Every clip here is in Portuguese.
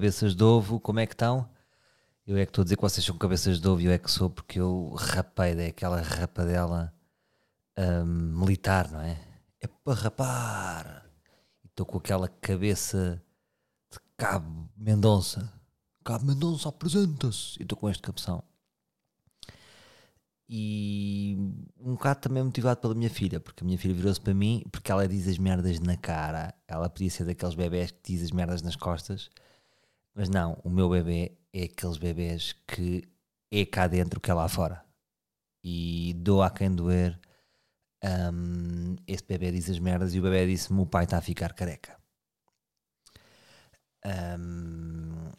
cabeças de ovo, como é que estão? Eu é que estou a dizer que vocês são cabeças de ovo e eu é que sou porque eu rapei daquela rapadela hum, militar, não é? É para rapar. Estou com aquela cabeça de Cabo Mendonça. Cabo Mendonça apresenta-se. E estou com este cabeção. E um bocado também motivado pela minha filha, porque a minha filha virou-se para mim, porque ela diz as merdas na cara. Ela podia ser daqueles bebés que diz as merdas nas costas, mas não, o meu bebê é aqueles bebés que é cá dentro que é lá fora. E dou a quem doer. Um, esse bebê diz as merdas e o bebê disse-me: O pai está a ficar careca. Um,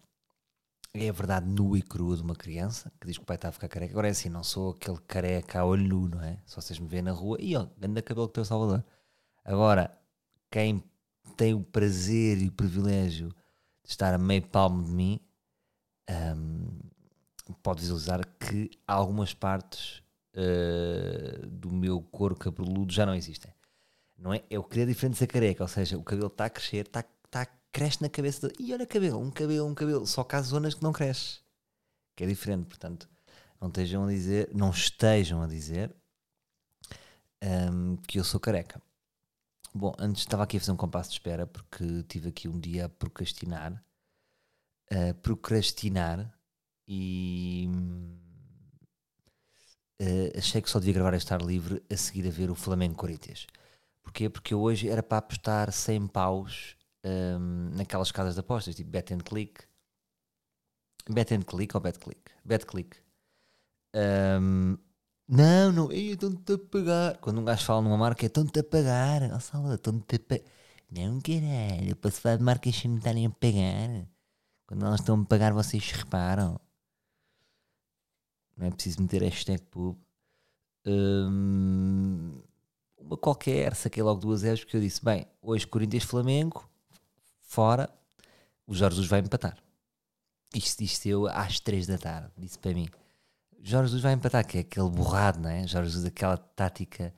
é a verdade nua e crua de uma criança que diz que o pai está a ficar careca. Agora é assim, não sou aquele careca a olho nu, não é? Se vocês me veem na rua, e ó, grande cabelo que tem o Salvador. Agora, quem tem o prazer e o privilégio estar a meio palmo de mim, um, pode visualizar que algumas partes uh, do meu couro cabeludo já não existem. Não é? Que é diferente de ser careca, ou seja, o cabelo está a crescer, está, está cresce na cabeça de, e olha cabelo, um cabelo, um cabelo, só que há zonas que não cresce, que é diferente, portanto, não estejam a dizer, não estejam a dizer um, que eu sou careca. Bom, antes estava aqui a fazer um compasso de espera porque tive aqui um dia a procrastinar, a procrastinar e uh, achei que só devia gravar este ar livre a seguir a ver o Flamengo Corinthians. Porquê? Porque hoje era para apostar 100 paus um, naquelas casas de apostas, tipo Bet and Click. Bet and Click ou Bet Click? Bet Click. Um, não, não, estão-te a pagar. Quando um gajo fala numa marca, é estão-te a pagar. Oh, Salvador, estão-te a pagar. Não, caralho, eu posso falar de marcas sem me estarem a pagar. Quando elas estão a pagar, vocês reparam. Não é preciso meter hashtag pub. Um, uma qualquer, saquei logo duas zeros porque eu disse: bem, hoje Corinthians-Flamengo, fora, o Jorge Jesus vai empatar. Isto disse eu às três da tarde, disse para mim. Jorge Jesus vai empatar, que é aquele borrado, não é? Jorge Jesus, aquela tática,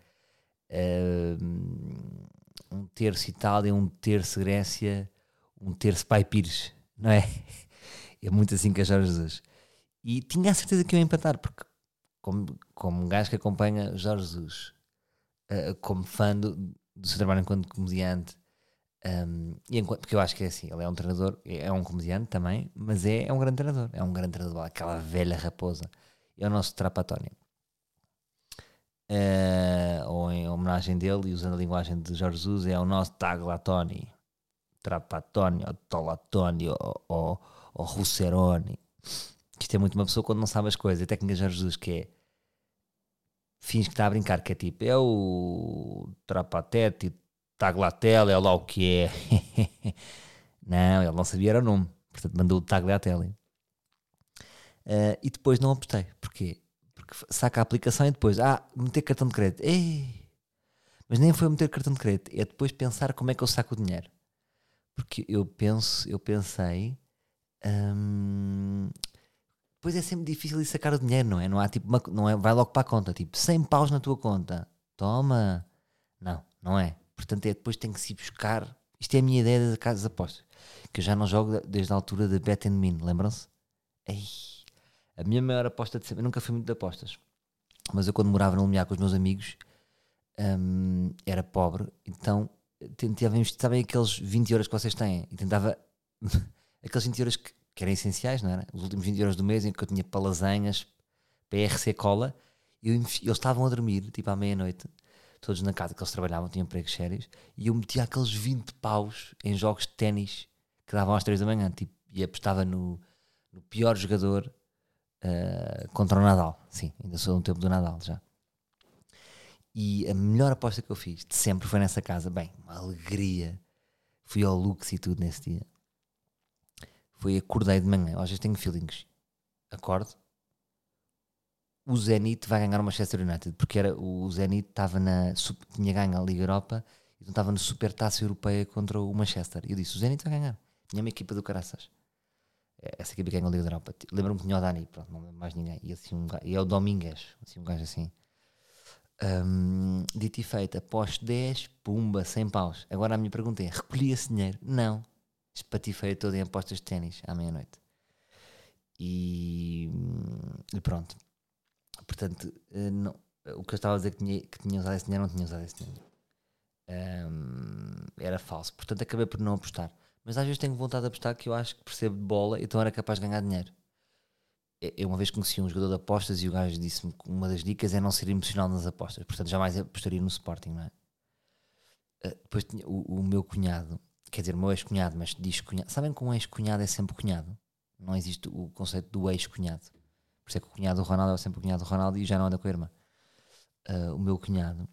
uh, um terço Itália, um terço Grécia, um terço Pai Pires, não é? É muito assim que é Jorge Jesus. E tinha a certeza que ia empatar, porque como, como um gajo que acompanha Jorge Jesus, uh, como fã do, do seu trabalho enquanto comediante, um, e enquanto, porque eu acho que é assim, ele é um treinador, é um comediante também, mas é, é um grande treinador, é um grande treinador, aquela velha raposa. É o nosso Trapatónio. Uh, ou em homenagem dele, e usando a linguagem de Jorge Jesus, é o nosso Taglatoni, Trapatónio, Tolatoni ou, ou Russeroni. Isto é muito uma pessoa quando não sabe as coisas. A técnica de Jorge Jesus que é fins que está a brincar, que é tipo, é o Trapatete, Tagliatelle, é lá o que é. não, ele não sabia era o nome. Portanto, mandou o Tagliatelle. Uh, e depois não apostei. Porquê? Porque saca a aplicação e depois, ah, meter cartão de crédito. Ei! Mas nem foi meter cartão de crédito, é depois pensar como é que eu saco o dinheiro. Porque eu penso, eu pensei, hum, depois é sempre difícil sacar o dinheiro, não é? Não há tipo, uma, não é, vai logo para a conta, tipo, 100 paus na tua conta, toma. Não, não é. Portanto, é depois tem que se buscar. Isto é a minha ideia das casas de apostas. Que eu já não jogo desde a altura da Bet and Min, lembram-se? A minha maior aposta de sempre. Eu nunca fui muito de apostas. Mas eu, quando morava no Lumiar com os meus amigos, um, era pobre. Então, tentava investir. Sabem aqueles 20 euros que vocês têm? E tentava. aqueles 20 euros que, que, eram essenciais, não era? Os últimos 20 euros do mês em que eu tinha para lasanhas, PRC cola. Eu, eles estavam a dormir, tipo à meia-noite todos na casa que eles trabalhavam, tinham empregos sérios, e eu metia aqueles 20 paus em jogos de ténis que davam às 3 da manhã, tipo, e apostava no, no pior jogador uh, contra o Nadal. Sim, ainda sou no tempo do Nadal já. E a melhor aposta que eu fiz de sempre foi nessa casa. Bem, uma alegria. Fui ao Lux e tudo nesse dia. Foi acordei de manhã. Vezes tenho feelings. Acordo, o Zenit vai ganhar o Manchester United, porque era, o Zenit estava na, tinha ganho a Liga Europa então estava na Super Taça Europeia contra o Manchester. E eu disse: o Zenit vai ganhar. Tinha uma equipa do Caraças. Essa equipa ganhou a Liga Europa. Lembro-me que tinha o Dani, pronto, não lembro mais ninguém. E, assim, um, e é o Domingues, assim, um gajo assim. Um, dito e feito, após 10, pumba, 100 paus. Agora a minha pergunta é: recolhi esse dinheiro? Não. espatifei todo em apostas de ténis à meia-noite. E, e pronto. Portanto, eh, não, o que eu estava a dizer que tinha, que tinha usado esse dinheiro, não tinha usado esse dinheiro. Um, era falso. Portanto, acabei por não apostar. Mas às vezes tenho vontade de apostar que eu acho que percebo de bola, então era capaz de ganhar dinheiro. Eu uma vez conheci um jogador de apostas e o gajo disse-me que uma das dicas é não ser emocional nas apostas. Portanto, jamais apostaria no Sporting, não é? Uh, depois tinha o, o, meu cunhado, quer dizer, o meu ex-cunhado, mas diz cunhado. Sabem que um ex-cunhado é sempre cunhado? Não existe o conceito do ex-cunhado. Por isso é que o cunhado do Ronaldo é sempre o cunhado do Ronaldo e já não anda com a irmã. Uh, o meu cunhado,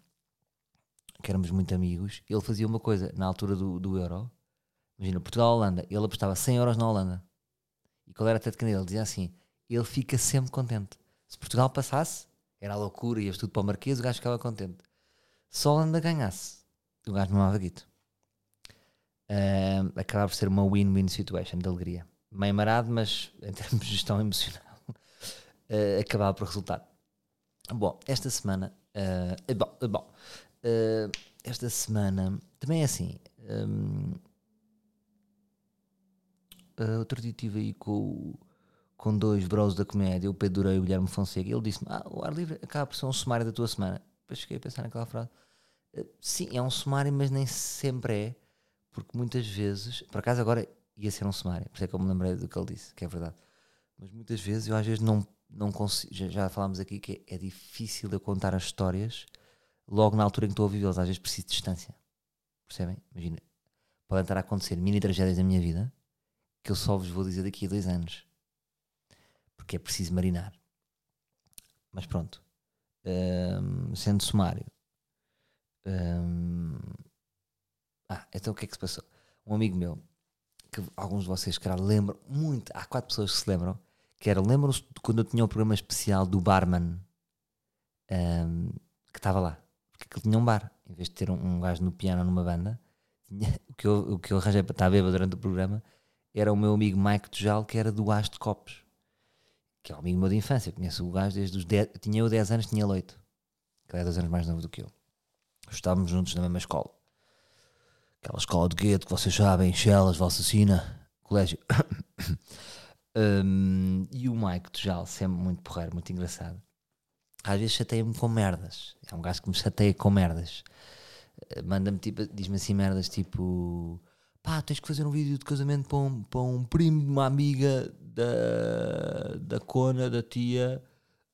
que éramos muito amigos, ele fazia uma coisa na altura do, do Euro. Imagina, Portugal-Holanda, ele apostava 100 euros na Holanda. E qual era a técnica dele? Ele dizia assim: ele fica sempre contente. Se Portugal passasse, era a loucura, ia tudo para o Marquês, o gajo ficava contente. Se a Holanda ganhasse, o gajo não guito. Uh, acabava por ser uma win-win situation de alegria. Meio marado, mas em termos de gestão emocional, uh, acabava por resultar. Bom, esta semana. Uh, bom, esta semana também é assim. Um, uh, outro dia estive aí com, com dois bros da comédia, o Pedro Durei e o Guilherme Fonseca, e ele disse-me: Ah, o ar livre acaba por ser um sumário da tua semana. Depois fiquei a pensar naquela frase. Uh, sim, é um sumário, mas nem sempre é, porque muitas vezes, por acaso agora ia ser um sumário, por isso é que eu me lembrei do que ele disse, que é verdade. Mas muitas vezes eu às vezes não, não consigo, já, já falámos aqui que é, é difícil de contar as histórias logo na altura em que estou a vivê-las, às vezes preciso de distância. Percebem? Imagina, podem estar a acontecer mini tragédias da minha vida que eu só vos vou dizer daqui a dois anos. Porque é preciso marinar. Mas pronto. Um, sendo sumário. Um, ah, então o que é que se passou? Um amigo meu, que alguns de vocês, cara, lembram muito, há quatro pessoas que se lembram, que era, lembram-se quando eu tinha um programa especial do barman que estava lá que ele tinha um bar. Em vez de ter um, um gajo no piano numa banda, tinha, o, que eu, o que eu arranjei para estar bêbado durante o programa era o meu amigo Mike Tujal, que era do As de Copos, que é um amigo meu de infância. Eu conheço o gajo desde os 10. Tinha eu 10 anos, tinha ele 8. Que é 2 anos mais novo do que eu. Estávamos juntos na mesma escola. Aquela escola de gueto que vocês sabem, Chelas, Valsacina, colégio. um, e o Mike Tujal, sempre muito porreiro, muito engraçado às vezes chateia-me com merdas. É um gajo que me chateia com merdas. Manda-me tipo, diz-me assim merdas tipo pá, tens que fazer um vídeo de casamento para um, para um primo de uma amiga da, da cona, da tia,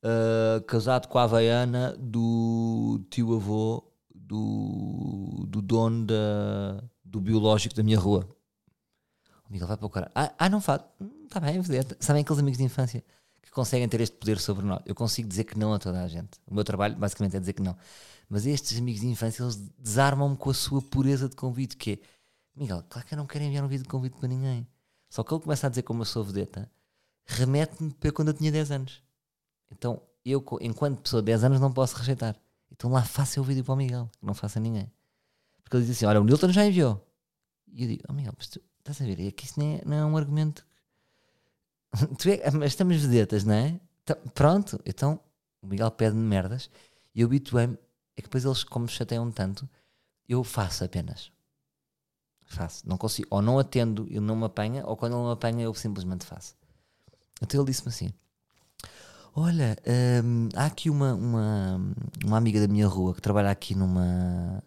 uh, casado com a Havaiana do tio avô do, do dono da, do biológico da minha rua. O Miguel vai para o cara. Ah, ah não faz. Está hum, bem, sabem aqueles amigos de infância que conseguem ter este poder sobre nós. Eu consigo dizer que não a toda a gente. O meu trabalho basicamente é dizer que não. Mas estes amigos de infância, eles desarmam-me com a sua pureza de convite, que é, Miguel, claro que eu não quero enviar um vídeo de convite para ninguém. Só que ele começa a dizer como eu sou vedeta, remete-me para quando eu tinha 10 anos. Então, eu, enquanto pessoa de 10 anos, não posso rejeitar. Então lá faça o vídeo para o Miguel, que não faça ninguém. Porque ele diz assim, olha, o Nilton já enviou. E eu digo, oh Miguel, mas tu estás a ver, é que isso não é, não é um argumento é, mas estamos vedetas, não é? Então, pronto, então o Miguel pede-me merdas e eu habituei-me. É que depois eles, como chateiam tanto, eu faço apenas. Faço. Não consigo. Ou não atendo, ele não me apanha, ou quando ele me apanha, eu simplesmente faço. Então ele disse-me assim: Olha, hum, há aqui uma, uma, uma amiga da minha rua que trabalha aqui numa,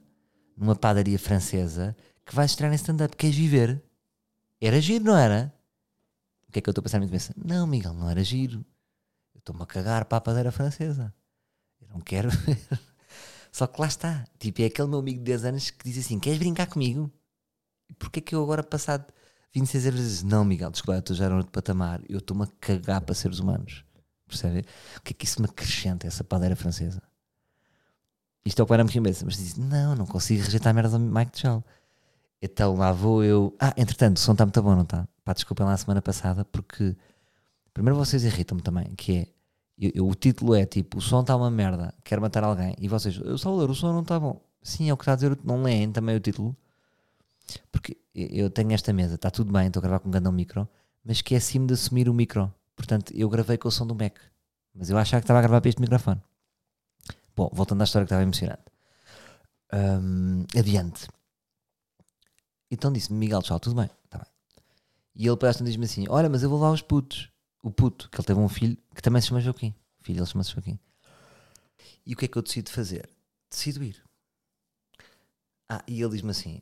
numa padaria francesa que vai estrear em stand-up. Queres viver? Era giro, não era? O que é que eu estou a pensar minha cabeça? Não, Miguel, não era giro. Eu estou-me a cagar para a padeira francesa. Eu não quero. Só que lá está. Tipo, é aquele meu amigo de 10 anos que diz assim: Queres brincar comigo? E porquê é que eu agora, passado 26 anos, diz Não, Miguel, desculpa, tu já era outro patamar. Eu estou-me a cagar para seres humanos. Percebe? O que é que isso me acrescenta, essa padeira francesa? Isto é o que era minha cabeça. Mas diz: Não, não consigo rejeitar a merda do Mike Tchau. Então lá vou eu. Ah, entretanto, o som está muito bom, não está? Pá, desculpem lá a semana passada, porque primeiro vocês irritam-me também, que é eu, eu, o título é tipo, o som está uma merda, quero matar alguém, e vocês, eu Salvador, o som não está bom. Sim, é o que está a dizer, não leem também o título, porque eu tenho esta mesa, está tudo bem, estou a gravar com um grande micro, mas esqueci-me de assumir o micro. Portanto, eu gravei com o som do Mac, mas eu achava que estava a gravar para este microfone. Bom, voltando à história que estava emocionante. Um, adiante. Então disse-me, Miguel, tchau, tudo bem? Está bem. E ele parece diz-me assim: Olha, mas eu vou lá aos putos. O puto, que ele teve um filho que também se chama Joaquim. O filho, ele chama-se Joaquim. E o que é que eu decido fazer? Decido ir. Ah, e ele diz-me assim: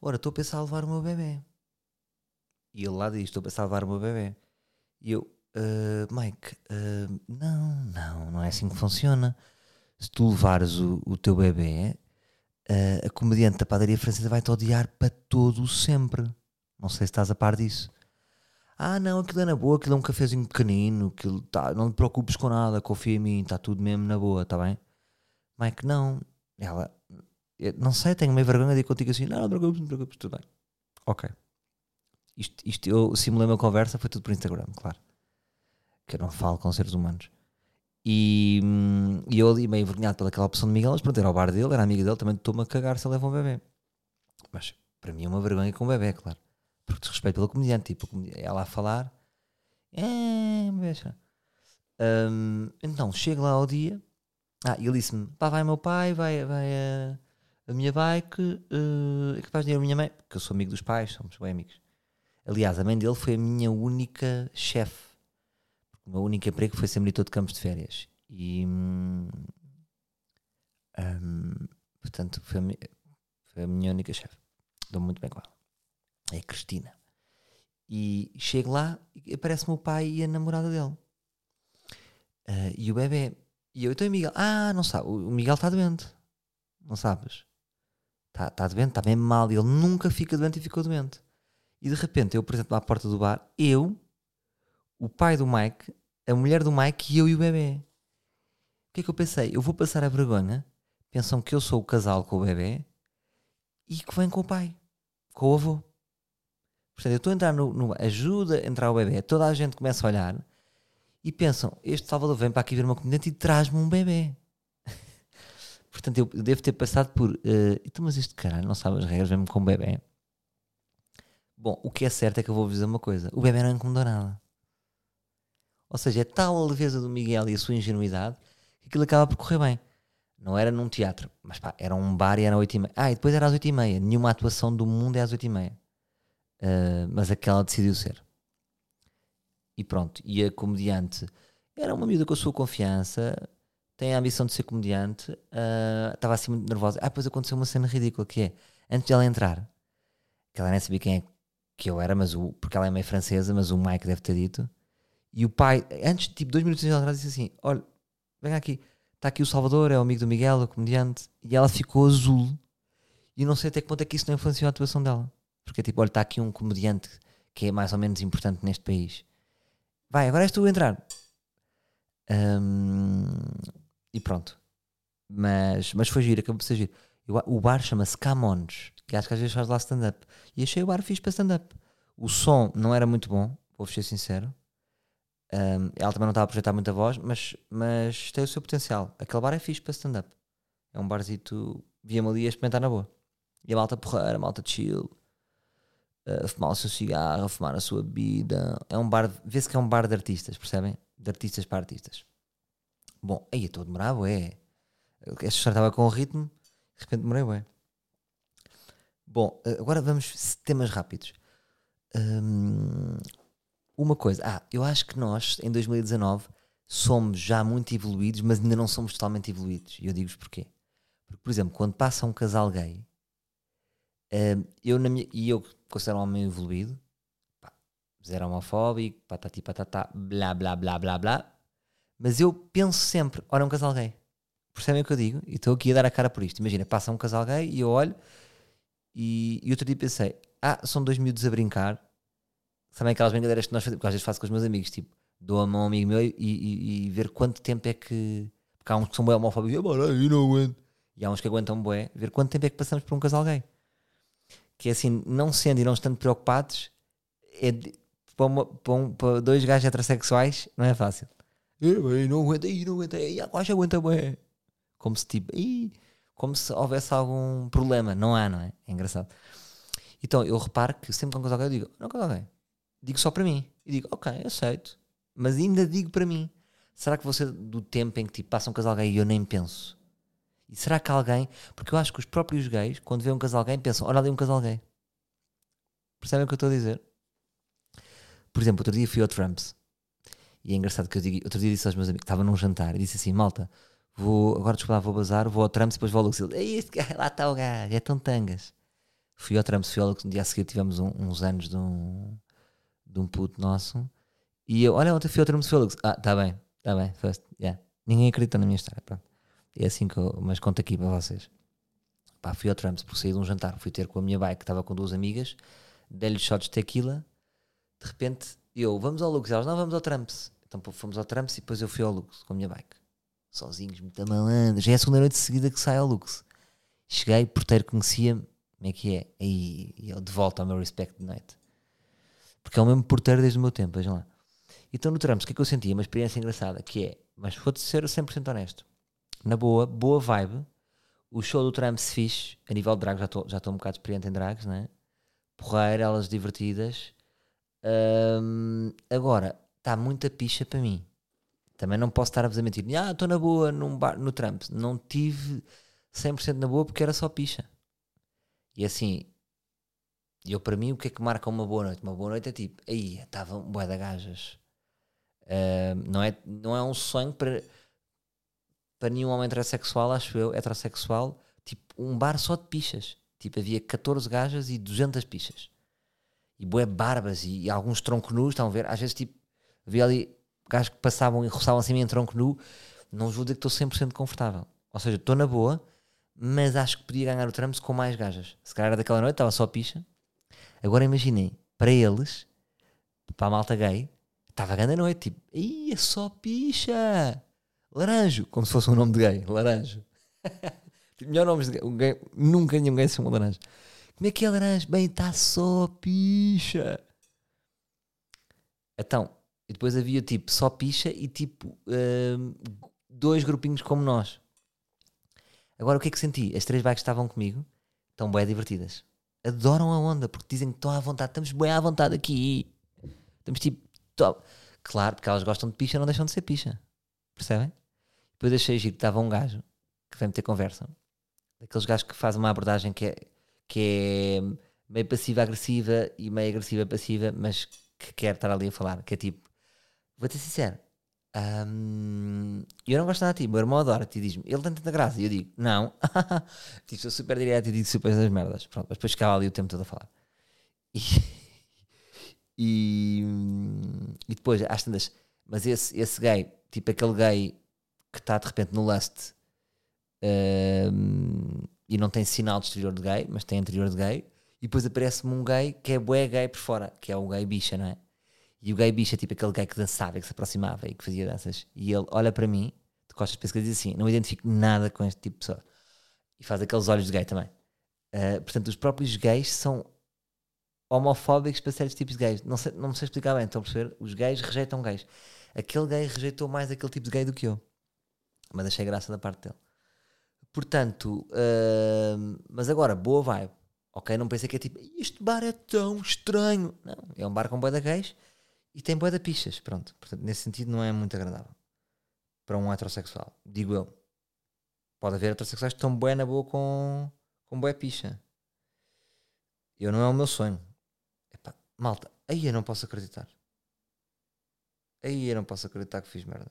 Ora, estou a pensar a levar o meu bebê. E ele lá diz: Estou a pensar a levar o meu bebê. E eu, uh, Mike, uh, não, não, não é assim que funciona. Se tu levares o, o teu bebê, uh, a comediante da padaria francesa vai-te odiar para todo sempre. Não sei se estás a par disso. Ah, não, aquilo é na boa, aquilo é um cafezinho pequenino, aquilo tá, não te preocupes com nada, confia em mim, está tudo mesmo na boa, está bem? Mike, não. Ela, não sei, tenho meio vergonha de ir contigo assim, não, não preocupes, não preocupes, tudo bem. Ok. Isto, isto eu simulei uma conversa, foi tudo por Instagram, claro. Que eu não falo com seres humanos. E, hum, e eu ali meio envergonhado pelaquela opção de Miguel, mas pronto, era ao bar dele, era amiga dele, também estou-me a cagar se ele leva um bebê. Mas para mim é uma vergonha com um bebê, claro. Porque desrespeito pela comediante, tipo, ela a falar, é, beija. Um, então, chego lá ao dia, ah, ele disse-me, pá, vai meu pai, vai, vai a, a minha bike, uh, é que faz dinheiro a minha mãe, porque eu sou amigo dos pais, somos bem amigos. Aliás, a mãe dele foi a minha única chefe. O meu único emprego foi ser monitor de campos de férias. E. Hum, hum, portanto, foi a, minha, foi a minha única chefe. Dou muito bem com ela. É a Cristina. E chego lá e aparece-me o pai e a namorada dele. Uh, e o bebê. E eu, então, Miguel. Ah, não sabe. O Miguel está doente. Não sabes? Está tá doente, está bem mal. Ele nunca fica doente e ficou doente. E de repente eu apresento-me à porta do bar, eu, o pai do Mike, a mulher do Mike e eu e o bebê. O que é que eu pensei? Eu vou passar a vergonha, pensam que eu sou o casal com o bebê e que vem com o pai, com o avô. Portanto, eu estou a entrar no, no, ajuda a entrar o bebê, toda a gente começa a olhar e pensam: este Salvador vem para aqui ver uma comediante e traz-me um bebê. Portanto, eu devo ter passado por. Uh, então, mas este caralho não sabe as regras, vem-me com um bebê. Bom, o que é certo é que eu vou dizer uma coisa: o bebê não incomodou nada. Ou seja, é tal a leveza do Miguel e a sua ingenuidade que aquilo acaba por correr bem. Não era num teatro, mas pá, era um bar e era às 8 e meia. Ah, e depois era às 8 e meia. Nenhuma atuação do mundo é às 8 e meia. Uh, mas aquela decidiu ser. E pronto. E a comediante era uma miúda com a sua confiança, tem a ambição de ser comediante, uh, estava assim muito nervosa. Ah, depois aconteceu uma cena ridícula que é, antes de ela entrar, que ela nem sabia quem é que eu era, mas o, porque ela é meio francesa, mas o Mike deve ter dito. E o pai, antes, tipo, dois minutos atrás, disse assim: Olha, vem aqui, está aqui o Salvador, é o amigo do Miguel, o comediante. E ela ficou azul. E não sei até que ponto é que isso não influenciou a atuação dela. Porque, tipo, olha, está aqui um comediante que é mais ou menos importante neste país. Vai, agora és tu a entrar. Um, e pronto. Mas, mas foi giro, acabou por ser giro. O bar chama-se Camões que acho que às vezes faz lá stand-up. E achei o bar fixe para stand-up. O som não era muito bom, vou ser sincero. Um, ela também não estava a projetar muita voz, mas, mas tem o seu potencial. Aquele bar é fixe para stand-up. É um barzito, via-me ali a experimentar na boa. E a malta porreira, a malta chill, a fumar o seu cigarro, a fumar a sua bebida. É um bar, vê-se que é um bar de artistas, percebem? De artistas para artistas. Bom, aí estou a demorar, ué. Esta história estava com o ritmo, de repente demorei, ué. Bom, agora vamos temas rápidos. Um, uma coisa, ah, eu acho que nós em 2019 somos já muito evoluídos, mas ainda não somos totalmente evoluídos. E eu digo-vos porquê. Porque, por exemplo, quando passa um casal gay, um, eu na minha, e eu considero um homem evoluído, pá, zero homofóbico, patati patatá, blá blá blá blá blá, mas eu penso sempre, olha um casal gay. Percebem o que eu digo? E estou aqui a dar a cara por isto. Imagina, passa um casal gay e eu olho e, e outro dia pensei, ah, são dois miúdos a brincar. Sabem aquelas brincadeiras que nós fazemos, porque às vezes faço com os meus amigos, tipo, dou a mão a um amigo meu e, e, e ver quanto tempo é que. Porque há uns que são bem homofóbicos, eu não aguento. E há uns que aguentam bué, ver quanto tempo é que passamos por um casal gay. Que é assim, não sendo e não estando preocupados, é para, uma, para, um, para, dois gajos heterossexuais não é fácil. Não aguento, eu não aguento, eu aguenta bué. Como se tipo, como se houvesse algum problema. Não há, não é? É engraçado. Então eu reparo que sempre que alguém eu digo, não casal alguém. Digo só para mim. E digo, ok, aceito. Mas ainda digo para mim. Será que você, do tempo em que tipo, passa um casal gay e eu nem penso? E será que alguém. Porque eu acho que os próprios gays, quando vêem um casal gay, pensam, olha ali um casal gay. Percebem o que eu estou a dizer? Por exemplo, outro dia fui ao Trumps. E é engraçado que eu digo, outro dia disse aos meus amigos, estava num jantar e disse assim, malta, vou, agora desculpa, vou bazar, vou ao Trumps e depois vou ao Lux. Este gajo, lá está o gajo, é tão tangas. Fui ao Trumps, fui ao Lux, no dia a seguir tivemos um- uns anos de um, de um puto nosso. E eu, olha, ontem fui ao Trumps, fui ao Lux. Ah, está bem, está bem, first, yeah. Ninguém acredita na minha história, pronto. É assim que eu, mas conto aqui para vocês. Pá, fui ao Trumps porque saí de um jantar, fui ter com a minha bike, estava com duas amigas, dei-lhe shots de tequila, de repente eu, vamos ao Lux, elas, não, vamos ao Trumps. Então fomos ao Trumps e depois eu fui ao Lux com a minha bike. Sozinhos, muito malandro. Já é a segunda noite seguida que saio ao Lux. Cheguei, porteiro conhecia-me, como é que é? Aí, eu de volta ao meu respect de noite. Porque é o mesmo porteiro desde o meu tempo, vejam lá. Então no Trumps, o que é que eu senti? Uma experiência engraçada, que é, mas vou-te ser 100% honesto. Na boa, boa vibe. O show do Trumps fixe, a nível de drag, já estou já um bocado experiente em drags, né? Porreira, elas divertidas. Agora, está muita picha para mim. Também não posso estar a vos mentir. Ah, estou na boa num bar, no Trumps. Não tive 100% na boa porque era só picha. E assim, eu para mim, o que é que marca uma boa noite? Uma boa noite é tipo, aí estavam bué de gajas. Hum, não, é, não é um sonho para, para nenhum homem heterossexual, acho eu, heterossexual, tipo um bar só de pichas. Tipo, havia 14 gajas e 200 pichas. E bué barbas e, e alguns tronco nus, estão a ver? Às vezes, tipo, havia ali gajos que passavam e roçavam assim em tronco nu. Não vos vou dizer que estou 100% confortável. Ou seja, estou na boa, mas acho que podia ganhar o Trumps com mais gajas. Se calhar daquela noite, estava só picha. Agora imaginem, para eles, para a malta gay, estava a grande noite, tipo, Ih, é só picha! Laranjo, como se fosse um nome de gay, Laranjo. Tipo, melhor nome de gay, um gay, nunca nenhum gay se chama Laranjo. Como é que é Laranjo? Bem, está só picha. Então, e depois havia tipo só picha e tipo hum, dois grupinhos como nós. Agora o que é que senti? As três bikes estavam comigo, estão bem divertidas. Adoram a onda porque dizem que estão à vontade, estamos bem à vontade aqui. Estamos tipo. Top. Claro, porque elas gostam de picha, não deixam de ser picha. Percebem? Depois achei giro que estava um gajo que vem ter conversa. Daqueles gajos que fazem uma abordagem que é, que é meio passiva-agressiva e meio agressiva-passiva, mas que quer estar ali a falar. Que é tipo, vou-te ser sincero, hum, eu não gosto nada de ti, meu irmão adora-te e diz-me, ele tem tanta graça. E eu digo, não, tipo, sou super direto e digo super das merdas. Pronto, mas depois ficava ali o tempo todo a falar. E, e, e depois, às tantas, mas esse, esse gay, tipo aquele gay que está de repente no lust hum, e não tem sinal de exterior de gay, mas tem interior de gay, e depois aparece-me um gay que é bué gay por fora, que é o gay bicha, não é? E o gay bicha é tipo aquele gay que dançava, que se aproximava e que fazia danças, e ele olha para mim, de costas para e diz assim: Não identifico nada com este tipo de pessoa, e faz aqueles olhos de gay também. Uh, portanto, os próprios gays são homofóbicos para certos tipos de gays. Não sei, não me sei explicar bem, estão a perceber? Os gays rejeitam gays. Aquele gay rejeitou mais aquele tipo de gay do que eu. Mas achei graça da parte dele. Portanto, hum, mas agora, boa vibe. Ok, não pensei que é tipo, este bar é tão estranho. Não, é um bar com boia gays e tem boia de pichas. Pronto, portanto, nesse sentido não é muito agradável para um heterossexual. Digo eu. Pode haver heterossexuais que estão boa na boa com, com boia picha. Eu não é o meu sonho. Epá, malta, aí eu não posso acreditar. Aí eu não posso acreditar que fiz merda.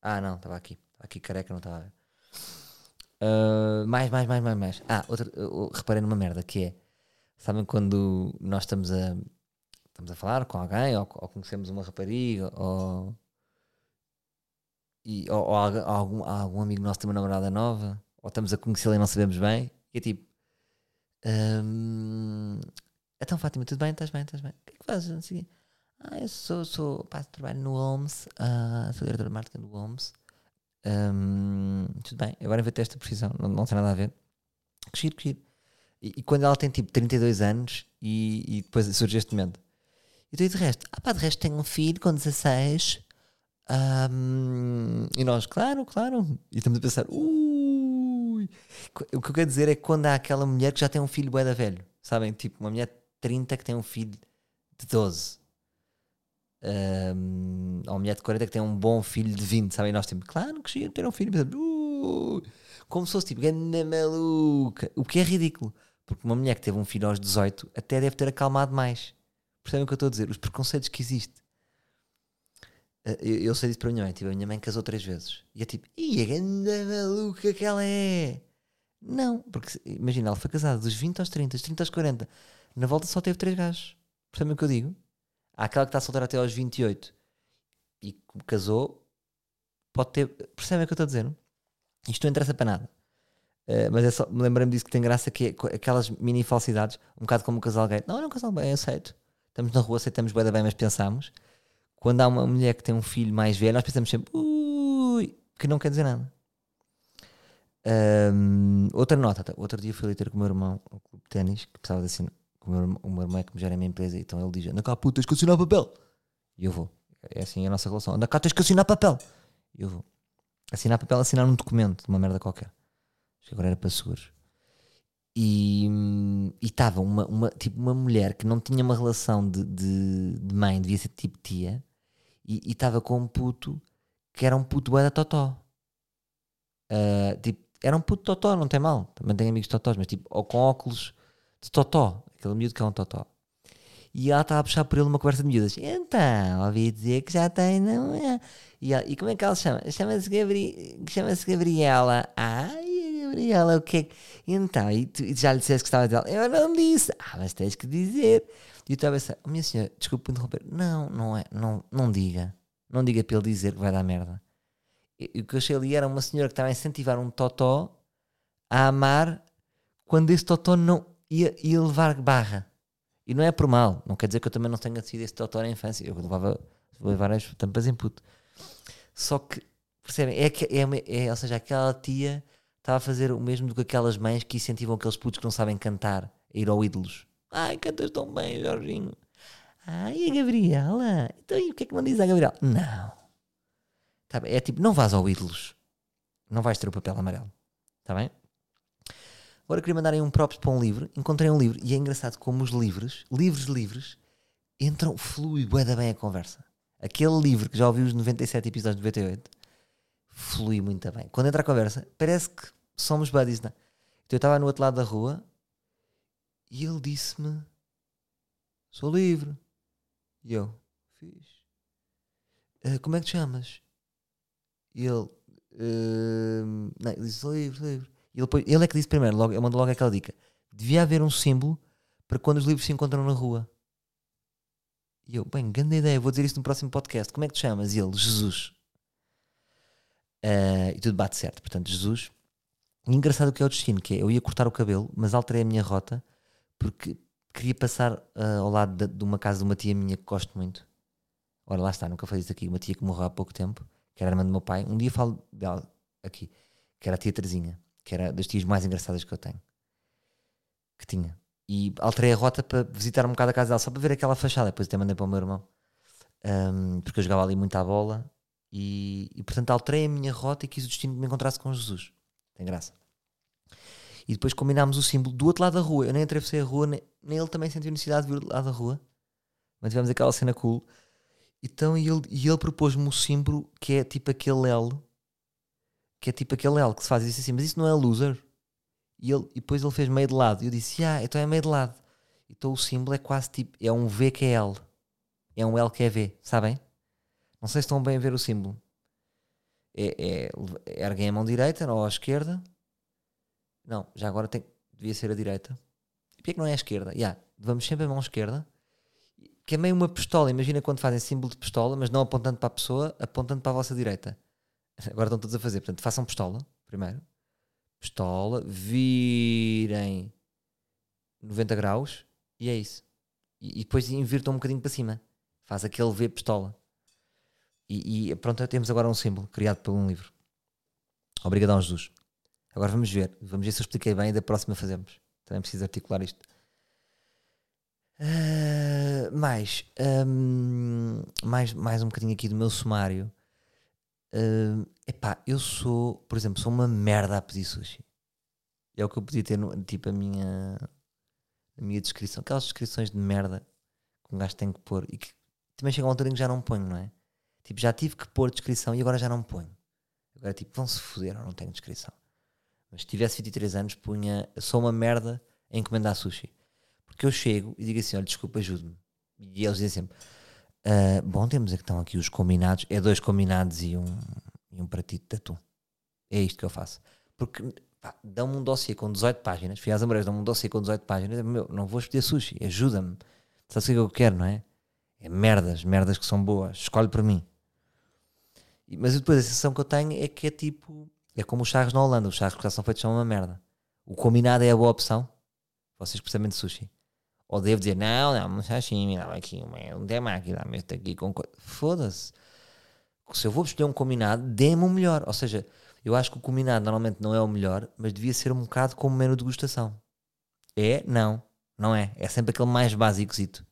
Ah, não, estava aqui. Aqui careca, não estava a ver. Ah, mais, mais, mais, mais, mais. Ah, outra, reparei numa merda que é. Sabem quando nós estamos a, estamos a falar com alguém ou, ou conhecemos uma rapariga ou, e, ou, ou algu- algum, algum amigo nosso tem uma namorada nova ou estamos a conhecê-la e não sabemos bem e é tipo hum, então Fátima, tudo bem? Estás bem? Estás bem? O que é que fazes? Não sei. Ah, eu sou, sou pá, trabalho no Holmes, ah, sou diretor de marketing do Holmes. Hum, tudo bem, agora inventei esta precisão, não, não tem nada a ver. Que giro, que giro. E, e quando ela tem tipo 32 anos e, e depois surge este momento. E tu de resto, ah pá, de resto tenho um filho com 16. hum, e nós, claro, claro. E estamos a pensar, ui. O que eu quero dizer é que quando há aquela mulher que já tem um filho bué da velho, sabem? Tipo, uma mulher de 30 que tem um filho de 12. Hum, ou uma mulher de 40 que tem um bom filho de 20, sabem? E nós temos, claro que giro ter um filho. Pensamos, "Ui", como se fosse tipo, ganda maluca. O que é ridículo. Porque uma mulher que teve um filho aos 18 até deve ter acalmado mais. Percebem o que eu estou a dizer? Os preconceitos que existem. Eh, Eu, eu sei disso para a minha mãe. Tipo, a minha mãe casou três vezes. E é tipo, e a grande maluca que ela é. Não, porque imagina, ela foi casada dos 20 aos 30, dos 30 aos 40. Na volta só teve três gajos. Percebem o que eu digo? Há aquela que está solteira até aos 28 e casou, pode ter. Percebem o que eu estou a dizer? Isto não interessa para nada. Eh, mas é só, me lembrei-me disso que tem graça, que é aquelas mini falsidades, um bocado como o casal gay. Não, não é um casal bem, aceito. Estamos na rua, aceitamos bem, bem, mas pensamos. Quando há uma mulher que tem um filho mais velho, nós pensamos sempre, ui, que não quer dizer nada. Ahm, outra nota, tá, outro dia fui ali ter com o meu irmão ao clube de ténis, que precisava de assinar. O meu, irmão- o meu irmão é que me gera a minha empresa, então ele diz: anda cá, puto, tens que assinar papel. E eu vou. É assim a nossa relação: anda cá, tens que assinar papel. E eu vou. Assinar papel, assinar um documento de uma merda qualquer. Acho que agora era para seguros. E estava uma, uma, tipo, uma mulher que não tinha uma relação de, de, de mãe, devia ser tipo tia, e estava com um puto que era um puto bué da totó. Ah, tipo, era um puto totó, não tem mal. Também tenho amigos totós, mas tipo, ou com óculos de totó. Aquele miúdo que é um totó. E ela estava a puxar por ele uma conversa de miúdas. Então, ouvi dizer que já tem, não é? E, ela- e como é que ela chama? Chama-se Gabri... chama Gabriela. Ai, Gabriela, o que é que... Então, e tu e já lhe disseste que estava dela? Eu não disse. Ah, mas tens que dizer. E eu estava a pensar, oh, minha senhora, desculpe interromper. Não, não é, não, não diga. Não diga para ele dizer que vai dar merda. E, o que eu achei ali era uma senhora que estava a incentivar um totó a amar quando esse totó não ia, ia levar barra. E não é por mal. Não quer dizer que eu também não tenha sido esse totó na infância. Eu levava, levar as tampas em puto. Só que, percebem? É, que- é, é, ou seja, aquela tia estava a fazer o mesmo do que aquelas mães que incentivam aqueles putos que não sabem cantar a ir ao ídolos. Ai, cantas tão bem, Jorginho. Ai, a Gabriela. Então, e o que é que me diz a Gabriela? Não. Tá bem? É tipo, não vás ao ídolos. Não vais ter o papel amarelo. Está bem? Agora queria mandar aí um props para um livro. Encontrei um livro e é engraçado como os livros, livros livres, entram, flui bué da bem a conversa. Aquele livro que já ouvi os 97 episódios de 98, flui muito bem. Quando entra a conversa, parece que somos buddies, não é? Então eu estava no outro lado da rua e ele disse-me: Sou livre. E eu: Fiz. "Ah, como é que te chamas? E ele: "Ahm, Não, ele disse: Sou livre, sou livre. E ele, ele é que disse primeiro, logo, ele mandou logo aquela dica: Devia haver um símbolo para quando os livros se encontram na rua. E eu, bem, grande ideia, vou dizer isso no próximo podcast. Como é que te chamas? E ele, Jesus. Ah, e tudo bate certo. Portanto, Jesus. Engraçado que é o destino, que é, eu ia cortar o cabelo, mas alterei a minha rota porque queria passar ah, ao lado da- de uma casa de uma tia minha que gosto muito. Ora, lá está, nunca falei isso aqui. Uma tia que morreu há pouco tempo, que era a irmã do meu pai. Um dia falo dela aqui, que era a tia Terezinha, que era das tias mais engraçadas que eu tenho. Que tinha. E alterei a rota para visitar um bocado a casa dela, só para ver aquela fachada. Depois até mandei para o meu irmão. Ahm, porque eu jogava ali muito à bola. E, e, portanto alterei a minha rota e quis o destino que me encontrasse com Jesus. Tem graça. E depois combinámos o símbolo do outro lado da rua. Eu nem atravessei a rua, nem, nem ele também sentiu necessidade de vir do lado da rua. Mas tivemos aquela cena cool. Então, e ele, e ele propôs-me o símbolo que é tipo aquele L. Que é tipo aquele L que se faz isso assim. Mas isso não é loser. E, ele, e depois ele fez meio de lado. E eu disse, ah, então é meio de lado. Então o símbolo é quase tipo, é um V que é L. É um L que é V, sabem? Não sei se estão bem a ver o símbolo. É, é, erguem a mão direita ou à esquerda. Não, já agora tem, devia ser a direita. E porquê que não é a esquerda? Yeah, vamos sempre a mão esquerda. Que é meio uma pistola. Imagina quando fazem símbolo de pistola, mas não apontando para a pessoa, apontando para a vossa direita. Agora estão todos a fazer. Portanto, façam pistola primeiro. Pistola, virem 90 graus e é isso. E, e depois invirtam um bocadinho para cima. Faz aquele V pistola. E, pronto, temos agora um símbolo criado por um livro. Obrigadão, Jesus. Agora vamos ver. Vamos ver se eu expliquei bem e da próxima fazemos. Também preciso articular isto. Ah, mais, hum, mais, mais um bocadinho aqui do meu sumário. Hum, epá, eu sou, por exemplo, sou uma merda a pedir sushi. É o que eu podia ter, no, tipo, a minha, a minha descrição. Aquelas descrições de merda que um gajo tem que pôr e que também chega uma altura em que já não ponho, não é? Tipo, já tive que pôr descrição e agora já não ponho. Agora, tipo, vão-se foder, eu não tenho descrição. Mas se tivesse 23 anos, punha sou uma merda a encomendar sushi. Porque eu chego e digo assim: olha, desculpa, ajude-me. E eles dizem sempre: "Ah, bom, temos aqui, estão aqui os combinados, é dois combinados e um, e um pratito de atum. É isto que eu faço. Porque dão-me um dossiê com 18 páginas, fui às Amoreiras, dão-me um dossiê com 18 páginas, meu, não vou escolher sushi, ajuda-me. Sabes o é que eu quero, não é? É merdas, merdas que são boas, escolhe para mim. Mas depois a sensação que eu tenho é que é tipo, é como os charros na Holanda, os charros que já são feitos são uma merda. O combinado é a boa opção, vocês percebem de sushi. Ou devo dizer, não, não, um sashimi, dá aqui um, temaki, dá-me este aqui com... co-". Foda-se. Se eu vou escolher um combinado, dê-me o melhor. Ou seja, eu acho que o combinado normalmente não é o melhor, mas devia ser um bocado como menu de degustação. É? Não. Não é. É sempre aquele mais básicozito.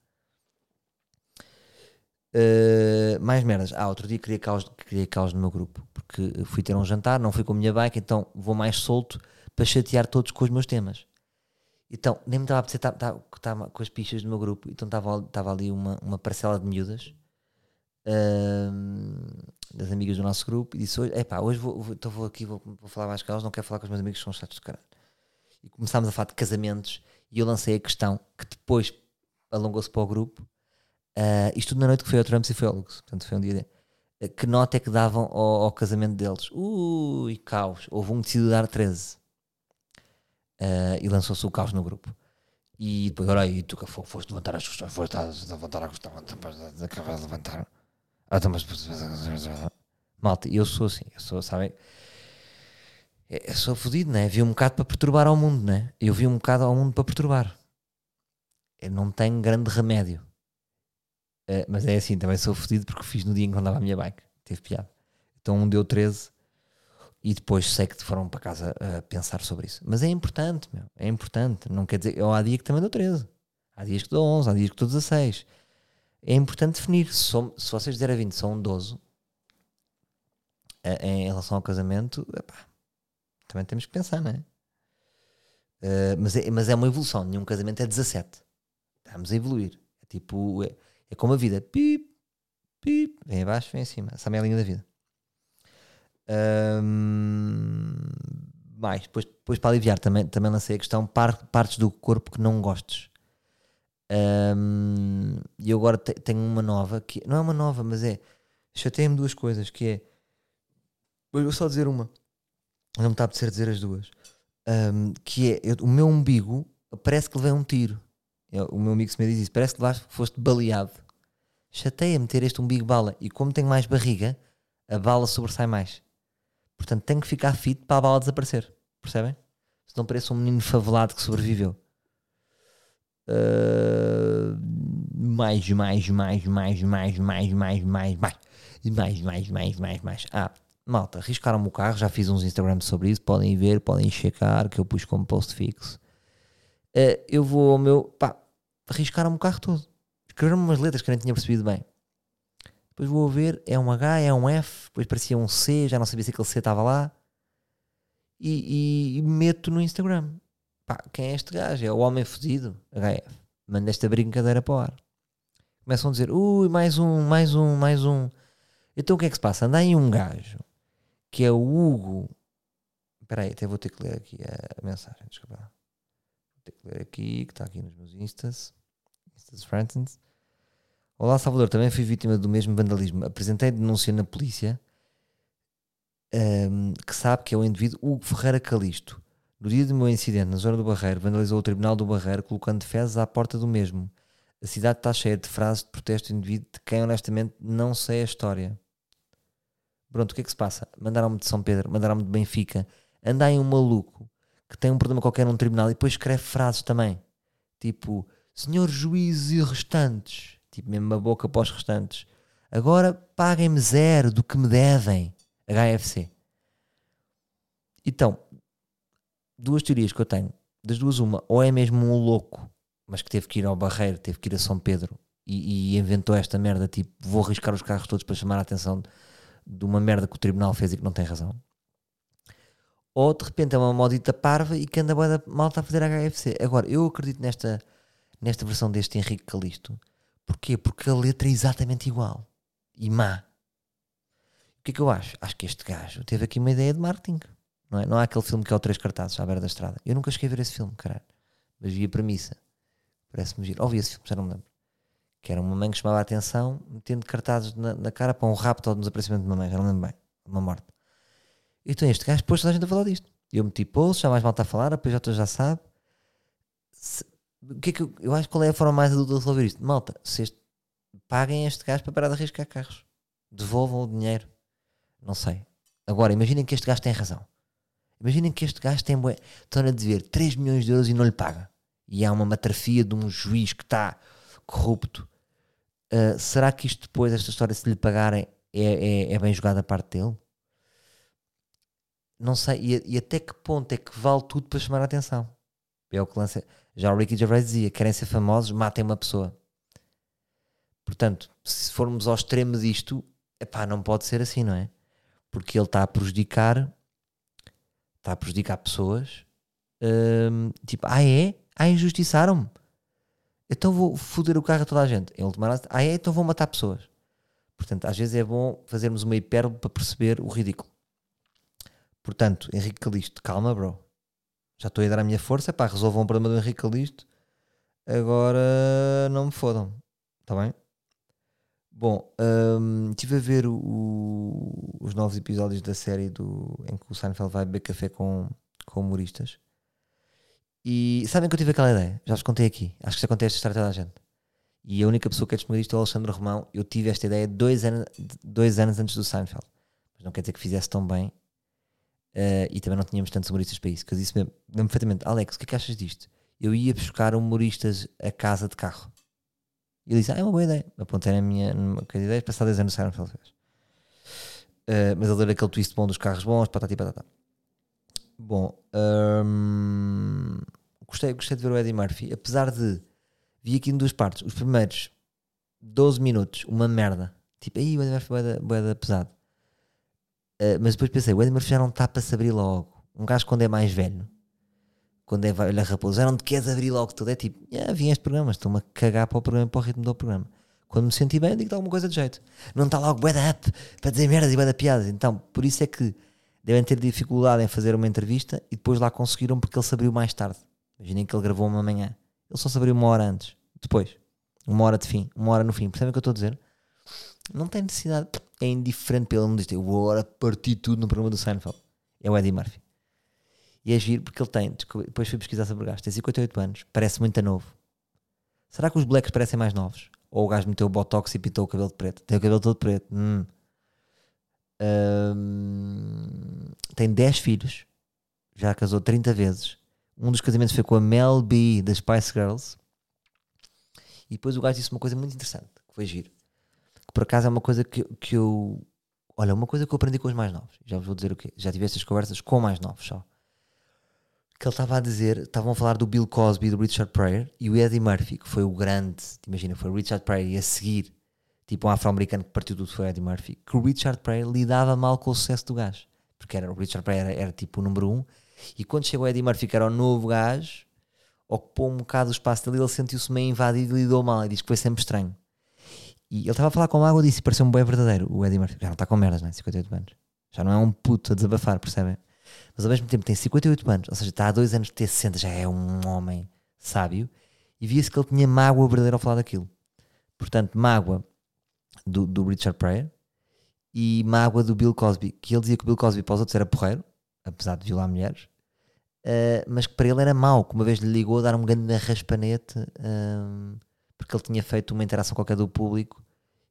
Uh, mais merdas. Ah, outro dia criei caos, criei caos no meu grupo. Porque fui ter um jantar, não fui com a minha bike, então vou mais solto para chatear todos com os meus temas. Então, nem me estava a apetecer estar estar- estar com as pichas do meu grupo. Então estava, ali uma, uma parcela de miúdas ahm, das amigas do nosso grupo e disse hoje, epá, hoje vou, vou, então vou aqui, vou, vou falar mais com elas, não quero falar com os meus amigos que são chatos de caralho. E começámos a falar de casamentos e eu lancei a questão que depois alongou-se para o grupo. Ah, isto tudo na noite que foi ao Trump e foi ao Lux, portanto foi um dia ah, que nota é que davam ao, ao casamento deles? Ui, caos, houve um que decidiu dar 13 Ah, e lançou-se o caos no grupo. E depois, olha aí, tu que fo- foste levantar as questões, foste a levantar a questão, acabas de levantar. Então, Malta, eu sou assim, eu sou, sabem? Eu sou fodido, né? Vi um bocado para perturbar ao mundo, né? Eu vi um bocado ao mundo para perturbar. Eu não tenho grande remédio. Eh, mas é assim, também sou fodido porque fiz no dia em que andava a minha bike. Teve piada. Então um deu 13 e depois sei que foram para casa a pensar sobre isso. Mas é importante, meu. É importante. Não quer dizer. Eu, há dia que também dou 13. Há dias que dou 11, há dias que dou 16. É importante definir. Se, sou- se vocês der a 20 são um 12 eh, em relação ao casamento, epá, também temos que pensar, não é? Eh, mas, é? mas é uma evolução. Nenhum casamento é 17. Estamos a evoluir. É tipo. É, é como a vida. Pip, pip. Vem abaixo, vem acima. Essa é a linha da vida. Ahm, mais, depois, depois para aliviar, também, também lancei a questão par- partes do corpo que não gostes. Ahm, e agora te- tenho uma nova que não é uma nova, mas é chateia-me duas coisas que é vou só dizer uma não me está a dizer as duas Ahm, que é eu- o meu umbigo parece que levei um tiro O meu amigo se me diz isso parece que levaste- foste baleado chateia-me ter este umbigo bala e como tenho mais barriga a bala sobressai mais portanto tenho que ficar fit para a bala desaparecer percebem? se não pareço um menino favelado que sobreviveu Uh, mais, mais, mais, mais, mais, mais, mais, mais, mais, e mais, mais, mais, mais, mais. Ah, malta, riscaram-me o carro, já fiz uns Instagrams sobre isso, podem ver, podem checar, que eu pus como post fixo. Uh, eu vou ao meu, pá, riscaram-me o carro todo. Escreveram-me umas letras que eu nem tinha percebido bem. Depois vou ver, é um H, é um F, depois parecia um C, já não sabia se aquele C estava lá. E, e- e meto no Instagram. Pá, quem é este gajo? É o homem fodido, HF. Manda esta brincadeira para o ar. Começam a dizer, ui, mais um, mais um, mais um. Então o que é que se passa? Anda aí um gajo, que é o Hugo. Espera aí, até vou ter que ler aqui a, a mensagem, desculpa. Que ler aqui, que está aqui nos meus Instas. Instas Friends. Olá Salvador, também fui vítima do mesmo vandalismo. Apresentei denúncia na polícia, ehm, que sabe que é o indivíduo Hugo Ferreira Calisto. No dia do meu incidente na zona do Barreiro, vandalizou o Tribunal do Barreiro colocando fezes à porta do mesmo. A cidade está cheia de frases de protesto do indivíduo de quem honestamente não sei a história. Pronto, o que é que se passa? Mandaram-me de São Pedro, mandaram-me de Benfica. Anda aí um maluco que tem um problema qualquer num tribunal e depois escreve frases também. Tipo, senhores juízes e restantes. Tipo, mesmo uma boca para os restantes. Agora paguem-me zero do que me devem. HFC. Então, duas teorias que eu tenho. Das duas, uma, ou é mesmo um louco, mas que teve que ir ao Barreiro, teve que ir a São Pedro e, e inventou esta merda, tipo, vou arriscar os carros todos para chamar a atenção de uma merda que o tribunal fez e que não tem razão. Ou de repente é uma modita parva e que anda bué da malta a fazer HFC. Agora, eu acredito nesta, nesta versão deste Henrique Calisto. Porquê? Porque a letra é exatamente igual. E má. O que é que eu acho? Acho que este gajo teve aqui uma ideia de marketing. Não, é? não há aquele filme que é o Três Cartazes à beira da estrada. Eu nunca cheguei a ver esse filme, caralho. mas vi a premissa. Parece-me giro. Ouvi esse filme, já não me lembro. Que era uma mãe que chamava a atenção, metendo cartazes na, na cara para um rapto ou desaparecimento de uma mãe, já não me lembro bem. Uma morte. Então este gajo pôs toda a gente a falar disto. Eu meti post, já mais mal está a falar, depois já tu já sabe. Se, o que é que eu, eu acho qual é a forma mais adulta de resolver isto? Malta, se este, paguem este gajo para parar de arriscar carros. Devolvam o dinheiro. Não sei. Agora, imaginem que este gajo tem razão. Imaginem que este gajo tem estão a dever 3 milhões de euros e não lhe paga. E há uma matrafia de um juiz que está corrupto. Uh, será que isto depois, esta história, se lhe pagarem, é, é, é bem jogada a parte dele? Não sei. E, e, até que ponto é que vale tudo para chamar a atenção? É o que lança. Já o Ricky Gervais dizia: querem ser famosos, matem uma pessoa. Portanto, se formos ao extremo disto, epá, não pode ser assim, não é? Porque ele está a prejudicar, está a prejudicar pessoas. Hum, tipo, ah é? Ah, injustiçaram-me. Então vou foder o carro a toda a gente. Em última análise, ah é? Então vou matar pessoas. Portanto, às vezes é bom fazermos uma hipérbole para perceber o ridículo. Portanto, Henrique Calixto, calma, bro. Já estou a dar a minha força. Pá, resolvam o problema do Henrique Calixto. Agora não me fodam. Está bem? Bom, um, estive a ver o, os novos episódios da série do, em que o Seinfeld vai beber café com, com humoristas. E sabem que eu tive aquela ideia? Já vos contei aqui. Acho que já contei esta história toda a gente. E a única pessoa que é testemunha isto é o Alexandre Romão. Eu tive esta ideia dois anos, dois anos antes do Seinfeld. Mas não quer dizer que fizesse tão bem. Uh, e também não tínhamos tantos humoristas para isso. Que eu disse mesmo, perfeitamente: Alex, o que é que achas disto? Eu ia buscar humoristas a casa de carro. E ele disse: Ah, é uma boa ideia. Apontei na minha ideia, passar 10 anos saíram uh, Mas ele deu aquele twist bom dos carros bons, patati patata. Bom, um, gostei, gostei de ver o Eddie Murphy, apesar de vi aqui em duas partes. Os primeiros 12 minutos, uma merda. Tipo, aí o Eddie Murphy é da pesado. Uh, mas depois pensei, o Eddie Murphy já não está para se abrir logo. Um gajo quando é mais velho quando é velha raposa, já não te queres abrir logo tudo. É tipo, yeah, vim este programa, estou-me a cagar para o programa, para o ritmo do programa. Quando me senti bem, digo-te alguma coisa de jeito. Não está logo bué up para dizer merdas e bué piadas. Então, por isso é que devem ter dificuldade em fazer uma entrevista e depois lá conseguiram porque ele se abriu mais tarde. Imaginem que ele gravou uma manhã. Ele só se abriu uma hora antes. Depois. Uma hora de fim. Uma hora no fim. Percebem o que eu estou a dizer? Não tem necessidade. É indiferente pelo mundo dizer eu vou agora partir tudo no programa do Seinfeld. É o Eddie Murphy. E é giro porque ele tem, depois fui pesquisar sobre o gajo, tem 58 anos, parece muito novo. Será que os blacks parecem mais novos? Ou o gajo meteu o botox e pintou o cabelo de preto? Tem o cabelo todo preto. Hum. Um, tem 10 filhos, já casou 30 vezes. Um dos casamentos foi com a Mel B das Spice Girls. E depois o gajo disse uma coisa muito interessante, que foi giro. Por acaso é uma coisa que, que eu. Olha, uma coisa que eu aprendi com os mais novos. Já vos vou dizer o quê? Já tive estas conversas com mais novos só que ele estava a dizer, estavam a falar do Bill Cosby, do Richard Pryor e o Eddie Murphy, que foi o grande, imagina, foi o Richard Pryor e a seguir, tipo um afro-americano que partiu tudo foi o Eddie Murphy, que o Richard Pryor lidava mal com o sucesso do gajo, porque era, o Richard Pryor era, era tipo o número um, e quando chegou o Eddie Murphy, que era o novo gajo, ocupou um bocado o espaço dele, ele sentiu-se meio invadido e lidou mal, e diz que foi sempre estranho. E ele estava a falar com água disse, e pareceu um bem verdadeiro, o Eddie Murphy, já não está com merdas, né? 58 anos. Já não é um puto a desabafar, percebem? mas ao mesmo tempo tem 58 anos, ou seja, está há dois anos de ter 60, já é um homem sábio, e via-se que ele tinha mágoa verdadeira ao falar daquilo. Portanto, mágoa do, do Richard Pryor e mágoa do Bill Cosby, que ele dizia que o Bill Cosby para os outros era porreiro, apesar de violar mulheres, uh, mas que para ele era mau, que uma vez lhe ligou a dar um grande raspanete, uh, porque ele tinha feito uma interação qualquer do público,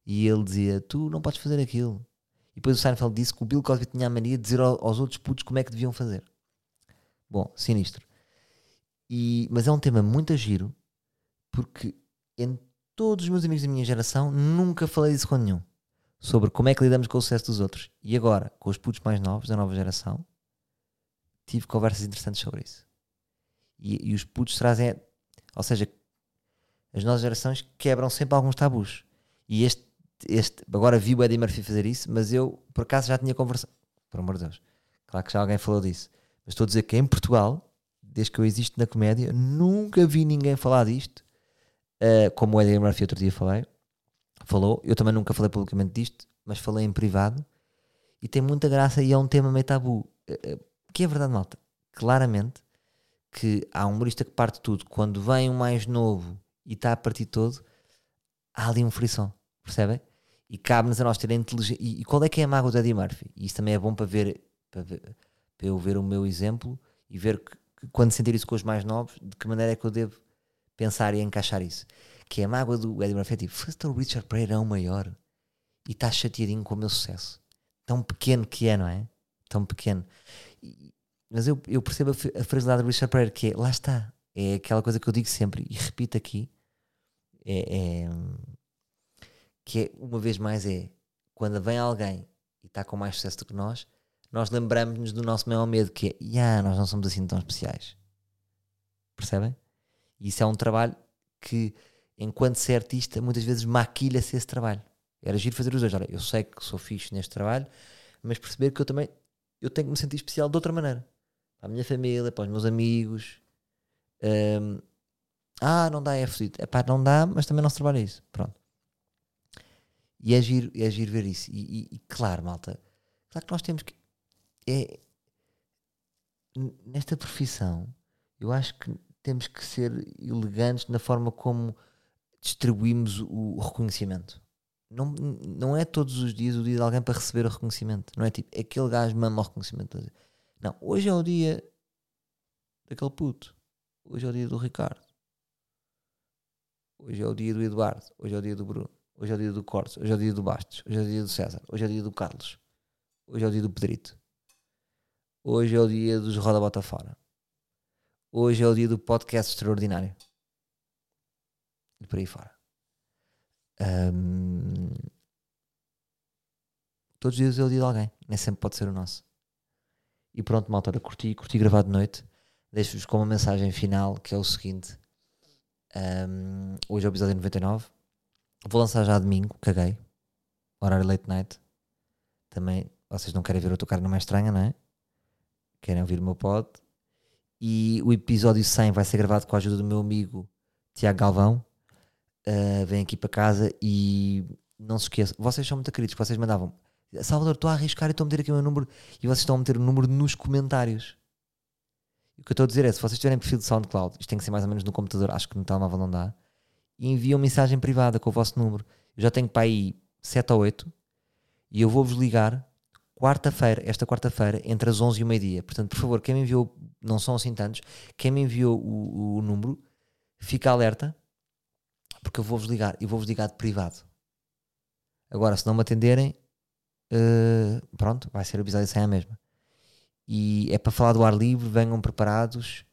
e ele dizia, tu não podes fazer aquilo, e depois o Seinfeld disse que o Bill Cosby tinha a mania de dizer aos outros putos como é que deviam fazer. Bom, sinistro. E, mas é um tema muito giro, porque em todos os meus amigos da minha geração nunca falei disso com nenhum. Sobre como é que lidamos com o sucesso dos outros. E agora, com os putos mais novos, da nova geração, tive conversas interessantes sobre isso. E, e os putos trazem. Ou seja, as novas gerações quebram sempre alguns tabus. E este este, agora vi o Eddie Murphy fazer isso, mas eu por acaso já tinha conversado. Por amor de Deus, claro que já alguém falou disso. Mas estou a dizer que em Portugal, desde que eu existo na comédia, nunca vi ninguém falar disto. Uh, como o Eddie Murphy outro dia falei, falou. Eu também nunca falei publicamente disto, mas falei em privado. E tem muita graça e é um tema meio tabu. Uh, que é verdade, malta. Claramente que há um humorista que parte tudo. Quando vem um mais novo e está a partir todo, há ali um frição, percebem? E cabe-nos a nós ter a inteligência. E, e, qual é que é a mágoa do Eddie Murphy? E isso também é bom para ver, para, ver, para eu ver o meu exemplo e ver que, que, quando sentir isso com os mais novos, de que maneira é que eu devo pensar e encaixar isso. Que é a mágoa do Eddie Murphy é tipo, o Richard Pryor é o maior e está chateadinho com o meu sucesso. Tão pequeno que é, não é? Tão pequeno. E, mas eu, eu percebo a, a fragilidade do Richard Pryor, que é, lá está, é aquela coisa que eu digo sempre e repito aqui, é, é que é, uma vez mais é quando vem alguém e está com mais sucesso do que nós, nós lembramos-nos do nosso maior medo, que é, yeah, nós não somos assim tão especiais. Percebem? E isso é um trabalho que, enquanto ser artista, muitas vezes maquilha-se esse trabalho. Era giro fazer os dois. Olha, eu sei que sou fixe neste trabalho, mas perceber que eu também eu tenho que me sentir especial de outra maneira. Para a minha família, para os meus amigos. Um, ah, não dá, é fodido. É pá, não dá, mas também não se trabalha isso. Pronto. E é giro, é giro ver isso. E, e, e, claro, malta, claro que nós temos que. É, nesta profissão, eu acho que temos que ser elegantes na forma como distribuímos o reconhecimento. Não, não é todos os dias o dia de alguém para receber o reconhecimento. Não é tipo, aquele gajo mama o reconhecimento. Não, hoje é o dia daquele puto. Hoje é o dia do Ricardo. Hoje é o dia do Eduardo. Hoje é o dia do Bruno. Hoje é o dia do Cortes. Hoje é o dia do Bastos. Hoje é o dia do César. Hoje é o dia do Carlos. Hoje é o dia do Pedrito. Hoje é o dia dos Roda Bota Fora. Hoje é o dia do podcast extraordinário. E por aí fora. Um, todos os dias é o dia de alguém, nem sempre pode ser o nosso. E pronto, malta, curti, curti gravar de noite. Deixo-vos com uma mensagem final que é o seguinte: um, hoje é o episódio 99. Vou lançar já domingo, caguei. Horário late night. Também, vocês não querem ver a tua cara não é estranha, não é? Querem ouvir o meu pod. E o episódio 100 vai ser gravado com a ajuda do meu amigo Tiago Galvão uh, vem aqui para casa e não se esqueçam, vocês são muito queridos, vocês mandavam Salvador, estou a arriscar e estou a meter aqui o meu número e vocês estão a meter o número nos comentários. E o que eu estou a dizer é, se vocês tiverem perfil de SoundCloud, isto tem que ser mais ou menos no computador, acho que no telemóvel não dá, e enviam mensagem privada com o vosso número. Eu já tenho para aí 7 ou 8 e eu vou-vos ligar quarta-feira, esta quarta-feira, entre as 11 e o meio-dia. Portanto, por favor, quem me enviou, não são assim tantos, quem me enviou o, o número, fica alerta porque eu vou-vos ligar e vou-vos ligar de privado. Agora, se não me atenderem, uh, pronto, vai ser o episódio sem a mesma. E é para falar do ar livre, venham preparados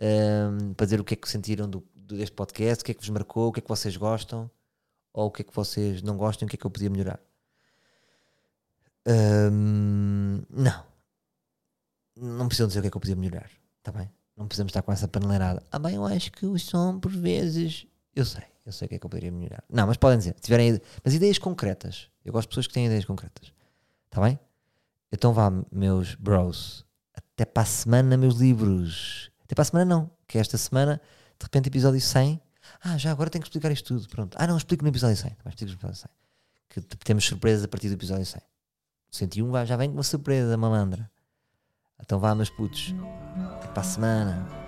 um, para dizer o que é que sentiram do, deste podcast, o que é que vos marcou, o que é que vocês gostam, ou o que é que vocês não gostam, o que é que eu podia melhorar. Um, não. Não precisam dizer o que é que eu podia melhorar, está bem? Não precisamos estar com essa paneleirada. Ah, bem, eu acho que o som, por vezes. Eu sei. Eu sei o que é que eu poderia melhorar. Não, mas podem dizer, tiverem mas ideias concretas. Eu gosto de pessoas que têm ideias concretas. Está bem? Então vá, meus bros. Até para a semana, meus livros. Até para a semana não, que é esta semana, de repente, episódio 100. Ah, já agora tenho que explicar isto tudo. Pronto. Ah, não, explico no episódio 100. Mas explico no episódio 100. Que temos surpresas a partir do episódio 100. 101 já vem com uma surpresa malandra. Então vá, meus putos. Até para a semana.